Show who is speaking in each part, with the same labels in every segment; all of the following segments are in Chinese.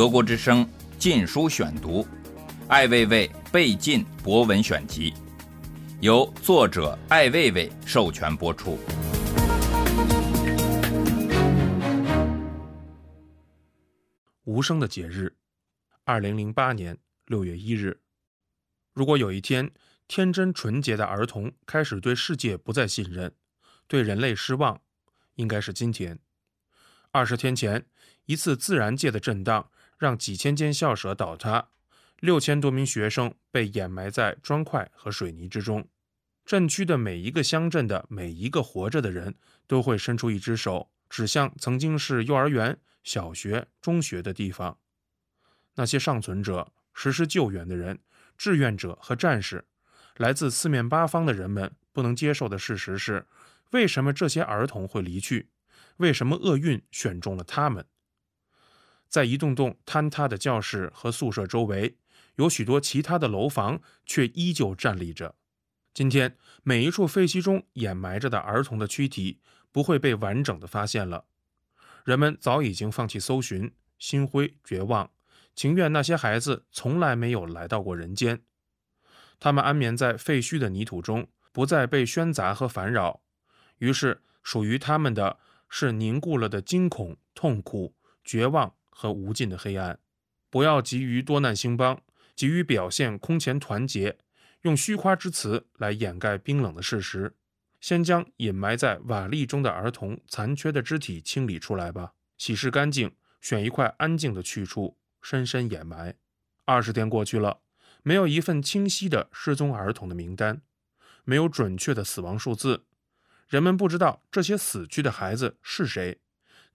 Speaker 1: 德国之声《禁书选读》，艾未未被禁博文选集，由作者艾未未授权播出。
Speaker 2: 无声的节日，二零零八年六月一日。如果有一天，天真纯洁的儿童开始对世界不再信任，对人类失望，应该是今天。二十天前，一次自然界的震荡让几千间校舍倒塌，六千多名学生被掩埋在砖块和水泥之中。镇区的每一个乡镇的每一个活着的人都会伸出一只手，指向曾经是幼儿园、小学、中学的地方。那些尚存者、实施救援的人、志愿者和战士，来自四面八方的人们不能接受的事实是：为什么这些儿童会离去？为什么厄运选中了他们？在一栋栋坍塌的教室和宿舍周围，有许多其他的楼房却依旧站立着。今天，每一处废墟中掩埋着的儿童的躯体不会被完整的发现了。人们早已经放弃搜寻，心灰绝望，情愿那些孩子从来没有来到过人间。他们安眠在废墟的泥土中，不再被喧杂和烦扰。于是，属于他们的。是凝固了的惊恐、痛苦、绝望和无尽的黑暗。不要急于多难兴邦，急于表现空前团结，用虚夸之词来掩盖冰冷的事实。先将隐埋在瓦砾中的儿童残缺的肢体清理出来吧，洗拭干净，选一块安静的去处，深深掩埋。二十天过去了，没有一份清晰的失踪儿童的名单，没有准确的死亡数字。人们不知道这些死去的孩子是谁，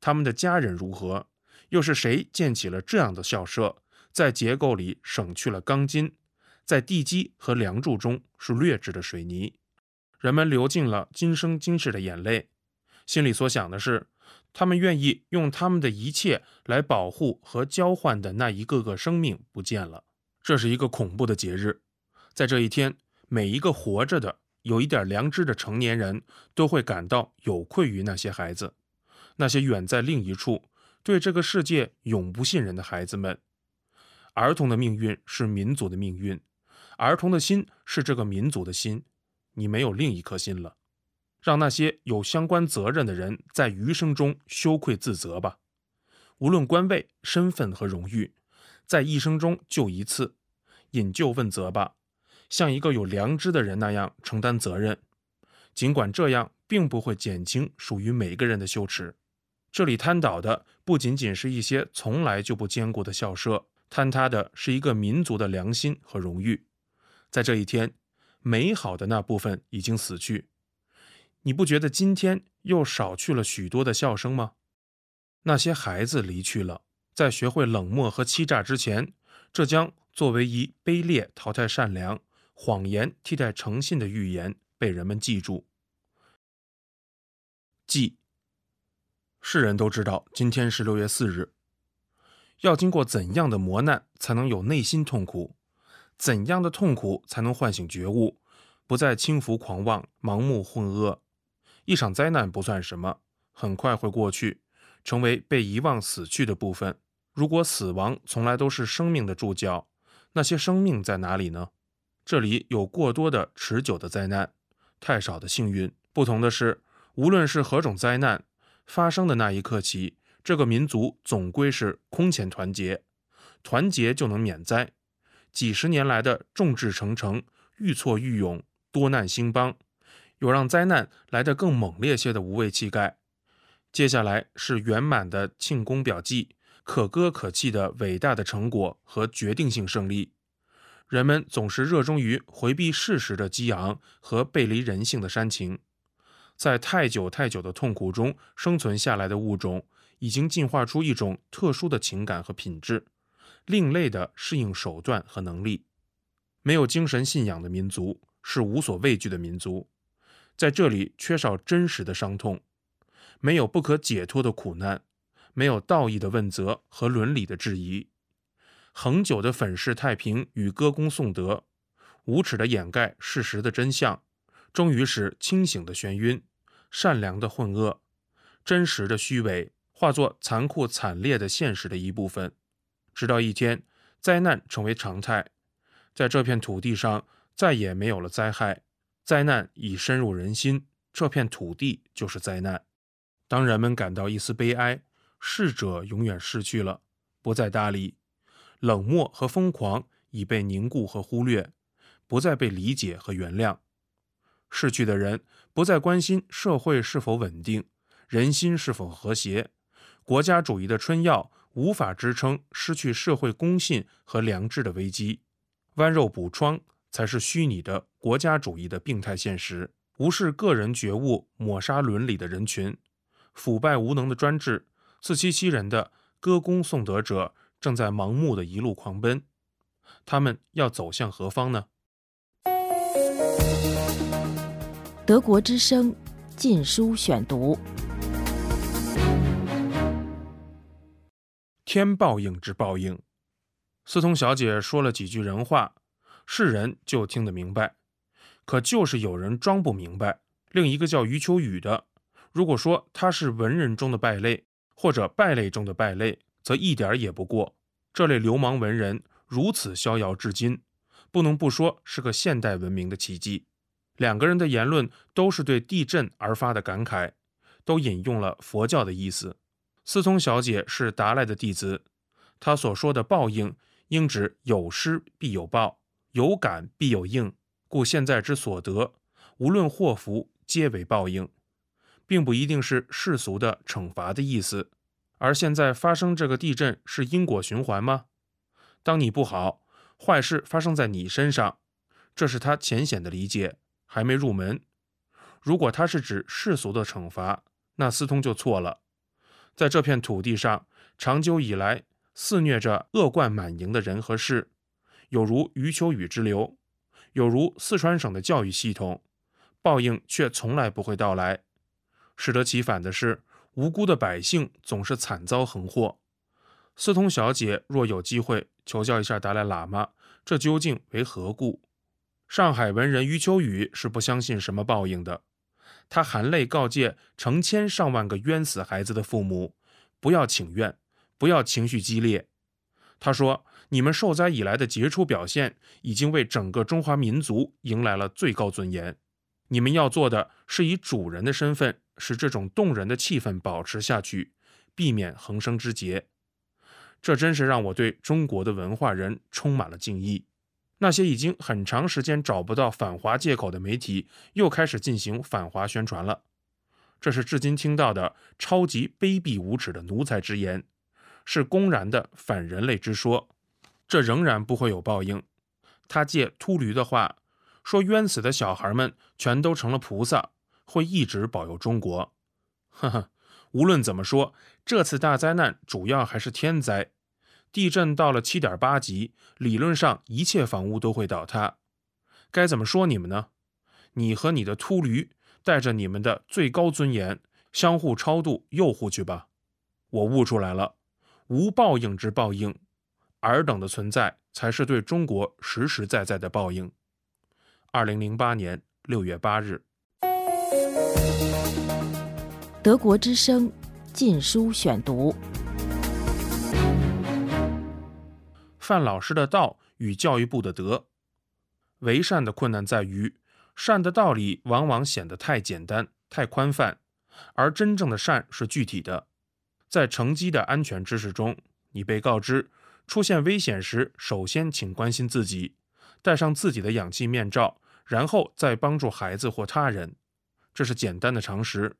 Speaker 2: 他们的家人如何，又是谁建起了这样的校舍，在结构里省去了钢筋，在地基和梁柱中是劣质的水泥。人们流尽了今生今世的眼泪，心里所想的是，他们愿意用他们的一切来保护和交换的那一个个生命不见了。这是一个恐怖的节日，在这一天，每一个活着的。有一点良知的成年人都会感到有愧于那些孩子，那些远在另一处、对这个世界永不信任的孩子们。儿童的命运是民族的命运，儿童的心是这个民族的心。你没有另一颗心了，让那些有相关责任的人在余生中羞愧自责吧。无论官位、身份和荣誉，在一生中就一次，引咎问责吧。像一个有良知的人那样承担责任，尽管这样并不会减轻属于每个人的羞耻。这里瘫倒的不仅仅是一些从来就不坚固的校舍，坍塌的是一个民族的良心和荣誉。在这一天，美好的那部分已经死去。你不觉得今天又少去了许多的笑声吗？那些孩子离去了，在学会冷漠和欺诈之前，这将作为一卑劣淘汰善良。谎言替代诚信的预言被人们记住。记，世人都知道今天是六月四日。要经过怎样的磨难才能有内心痛苦？怎样的痛苦才能唤醒觉悟，不再轻浮狂妄、盲目混噩？一场灾难不算什么，很快会过去，成为被遗忘、死去的部分。如果死亡从来都是生命的注脚，那些生命在哪里呢？这里有过多的持久的灾难，太少的幸运。不同的是，无论是何种灾难发生的那一刻起，这个民族总归是空前团结，团结就能免灾。几十年来的众志成城、愈挫愈勇、多难兴邦，有让灾难来得更猛烈些的无畏气概。接下来是圆满的庆功表记，可歌可泣的伟大的成果和决定性胜利。人们总是热衷于回避事实的激昂和背离人性的煽情，在太久太久的痛苦中生存下来的物种，已经进化出一种特殊的情感和品质，另类的适应手段和能力。没有精神信仰的民族是无所畏惧的民族，在这里缺少真实的伤痛，没有不可解脱的苦难，没有道义的问责和伦理的质疑。恒久的粉饰太平与歌功颂德，无耻的掩盖事实的真相，终于使清醒的眩晕、善良的混噩、真实的虚伪化作残酷惨烈的现实的一部分。直到一天，灾难成为常态，在这片土地上再也没有了灾害，灾难已深入人心，这片土地就是灾难。当人们感到一丝悲哀，逝者永远逝去了，不再搭理，冷漠和疯狂已被凝固和忽略，不再被理解和原谅。逝去的人不再关心社会是否稳定，人心是否和谐，国家主义的春药无法支撑失去社会公信和良知的危机，剜肉补疮才是虚拟的国家主义的病态现实。无视个人觉悟、抹杀伦理的人群，腐败无能的专制，自欺欺人的歌功颂德者，正在盲目的一路狂奔。他们要走向何方呢？
Speaker 3: 德国之声，禁书选读。
Speaker 2: 天报应之报应，司通小姐说了几句人话，世人就听得明白。可就是有人装不明白。另一个叫余秋雨的，如果说他是文人中的败类，或者败类中的败类，则一点也不过。这类流氓文人如此逍遥至今，不能不说是个现代文明的奇迹。两个人的言论都是对地震而发的感慨，都引用了佛教的意思。思通小姐是达赖的弟子，她所说的报应，应指有失必有报，有感必有应，故现在之所得，无论祸福，皆为报应，并不一定是世俗的惩罚的意思。而现在发生这个地震是因果循环吗？当你不好，坏事发生在你身上，这是他浅显的理解，还没入门。如果他是指世俗的惩罚，那司通就错了。在这片土地上，长久以来肆虐着恶贯满盈的人和事，有如余秋雨之流，有如四川省的教育系统，报应却从来不会到来。适得其反的是，无辜的百姓总是惨遭横祸。司通小姐若有机会求教一下达赖喇嘛，这究竟为何故？上海文人余秋雨是不相信什么报应的。他含泪告诫成千上万个冤死孩子的父母，不要请愿，不要情绪激烈。他说：“你们受灾以来的杰出表现，已经为整个中华民族迎来了最高尊严。你们要做的是以主人的身份，使这种动人的气氛保持下去，避免横生枝节。”这真是让我对中国的文化人充满了敬意。那些已经很长时间找不到反华借口的媒体，又开始进行反华宣传了。这是至今听到的超级卑鄙无耻的奴才之言，是公然的反人类之说。这仍然不会有报应。他借秃驴的话说：“冤死的小孩们全都成了菩萨，会一直保佑中国。”呵呵，无论怎么说，这次大灾难主要还是天灾。地震到了七点八级，理论上一切房屋都会倒塌。该怎么说你们呢？你和你的秃驴带着你们的最高尊严，相互超度诱护去吧。我悟出来了，无报应之报应，尔等的存在才是对中国实实在在的报应。二零零八年六月八日，
Speaker 3: 德国之声，禁书选读。
Speaker 2: 范老师的道与教育部的德，为善的困难在于，善的道理往往显得太简单、太宽泛，而真正的善是具体的。在乘机的安全知识中，你被告知出现危险时，首先请关心自己，戴上自己的氧气面罩，然后再帮助孩子或他人。这是简单的常识。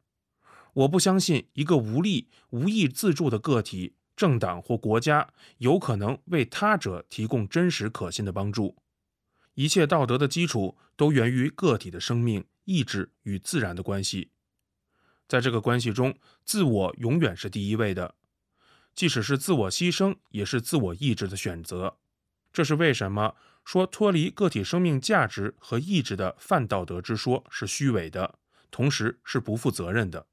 Speaker 2: 我不相信一个无力、无意自助的个体。政党或国家有可能为他者提供真实可信的帮助。一切道德的基础都源于个体的生命、意志与自然的关系。在这个关系中，自我永远是第一位的，即使是自我牺牲，也是自我意志的选择。这是为什么说脱离个体生命价值和意志的泛道德之说是虚伪的，同时是不负责任的。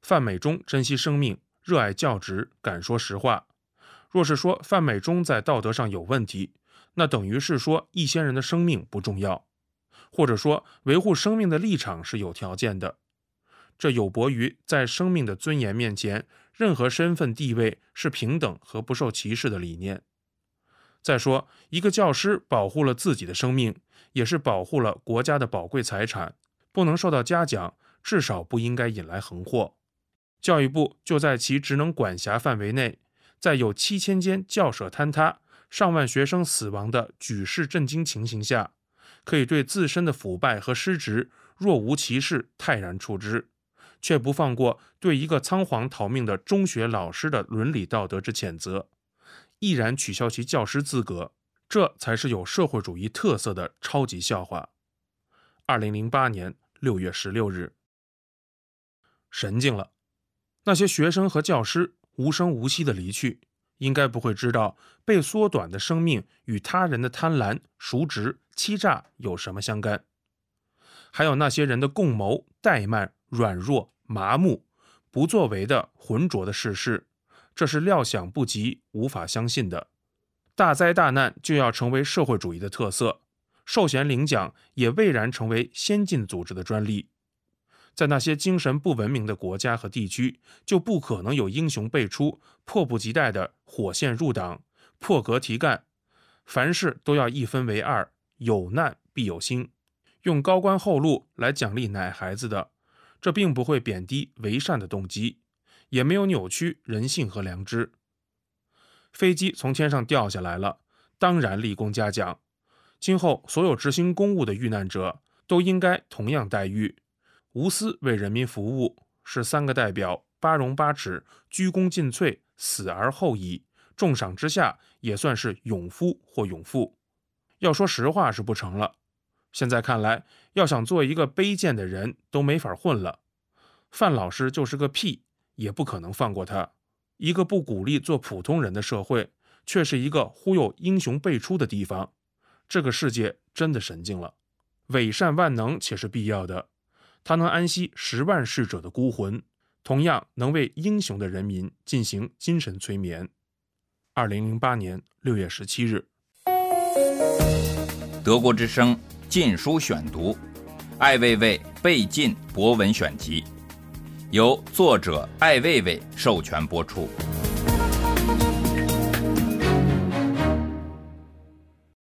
Speaker 2: 范美忠珍惜生命。热爱教职，敢说实话。若是说范美忠在道德上有问题，那等于是说一些人的生命不重要，或者说维护生命的立场是有条件的。这有悖于在生命的尊严面前，任何身份地位是平等和不受歧视的理念。再说，一个教师保护了自己的生命，也是保护了国家的宝贵财产，不能受到嘉奖，至少不应该引来横祸。教育部就在其职能管辖范围内，在有七千间教舍坍塌、上万学生死亡的举世震惊情形下，可以对自身的腐败和失职若无其事泰然处之，却不放过对一个仓皇逃命的中学老师的伦理道德之谴责。毅然取消其教师资格，这才是有社会主义特色的超级笑话。二零零八年六月十六日，神经了！那些学生和教师无声无息的离去，应该不会知道被缩短的生命与他人的贪婪、赎职、欺诈有什么相干。还有那些人的共谋、怠慢、软弱、麻木、不作为的浑浊的世事。这是料想不及、无法相信的。大灾大难就要成为社会主义的特色，授衔领奖也蔚然成为先进组织的专利。在那些精神不文明的国家和地区，就不可能有英雄辈出、迫不及待的火线入党、破格提干。凡事都要一分为二，有难必有兴，用高官厚禄来奖励奶孩子的，这并不会贬低为善的动机。也没有扭曲人性和良知。飞机从天上掉下来了，当然立功嘉奖。今后所有执行公务的遇难者都应该同样待遇，无私为人民服务，是三个代表八荣八耻、鞠躬尽瘁、死而后已。重赏之下，也算是勇夫或勇妇。要说实话是不成了。现在看来，要想做一个卑贱的人，都没法混了。范老师就是个屁。也不可能放过他。一个不鼓励做普通人的社会，却是一个忽悠英雄辈出的地方。这个世界真的神经了。伪善万能且是必要的，它能安息十万逝者的孤魂，同样能为英雄的人民进行精神催眠。二零零八年六月十七日，《
Speaker 1: 德国之声》禁书选读，《艾未未被禁博文选集》。由作者艾未未授权播出。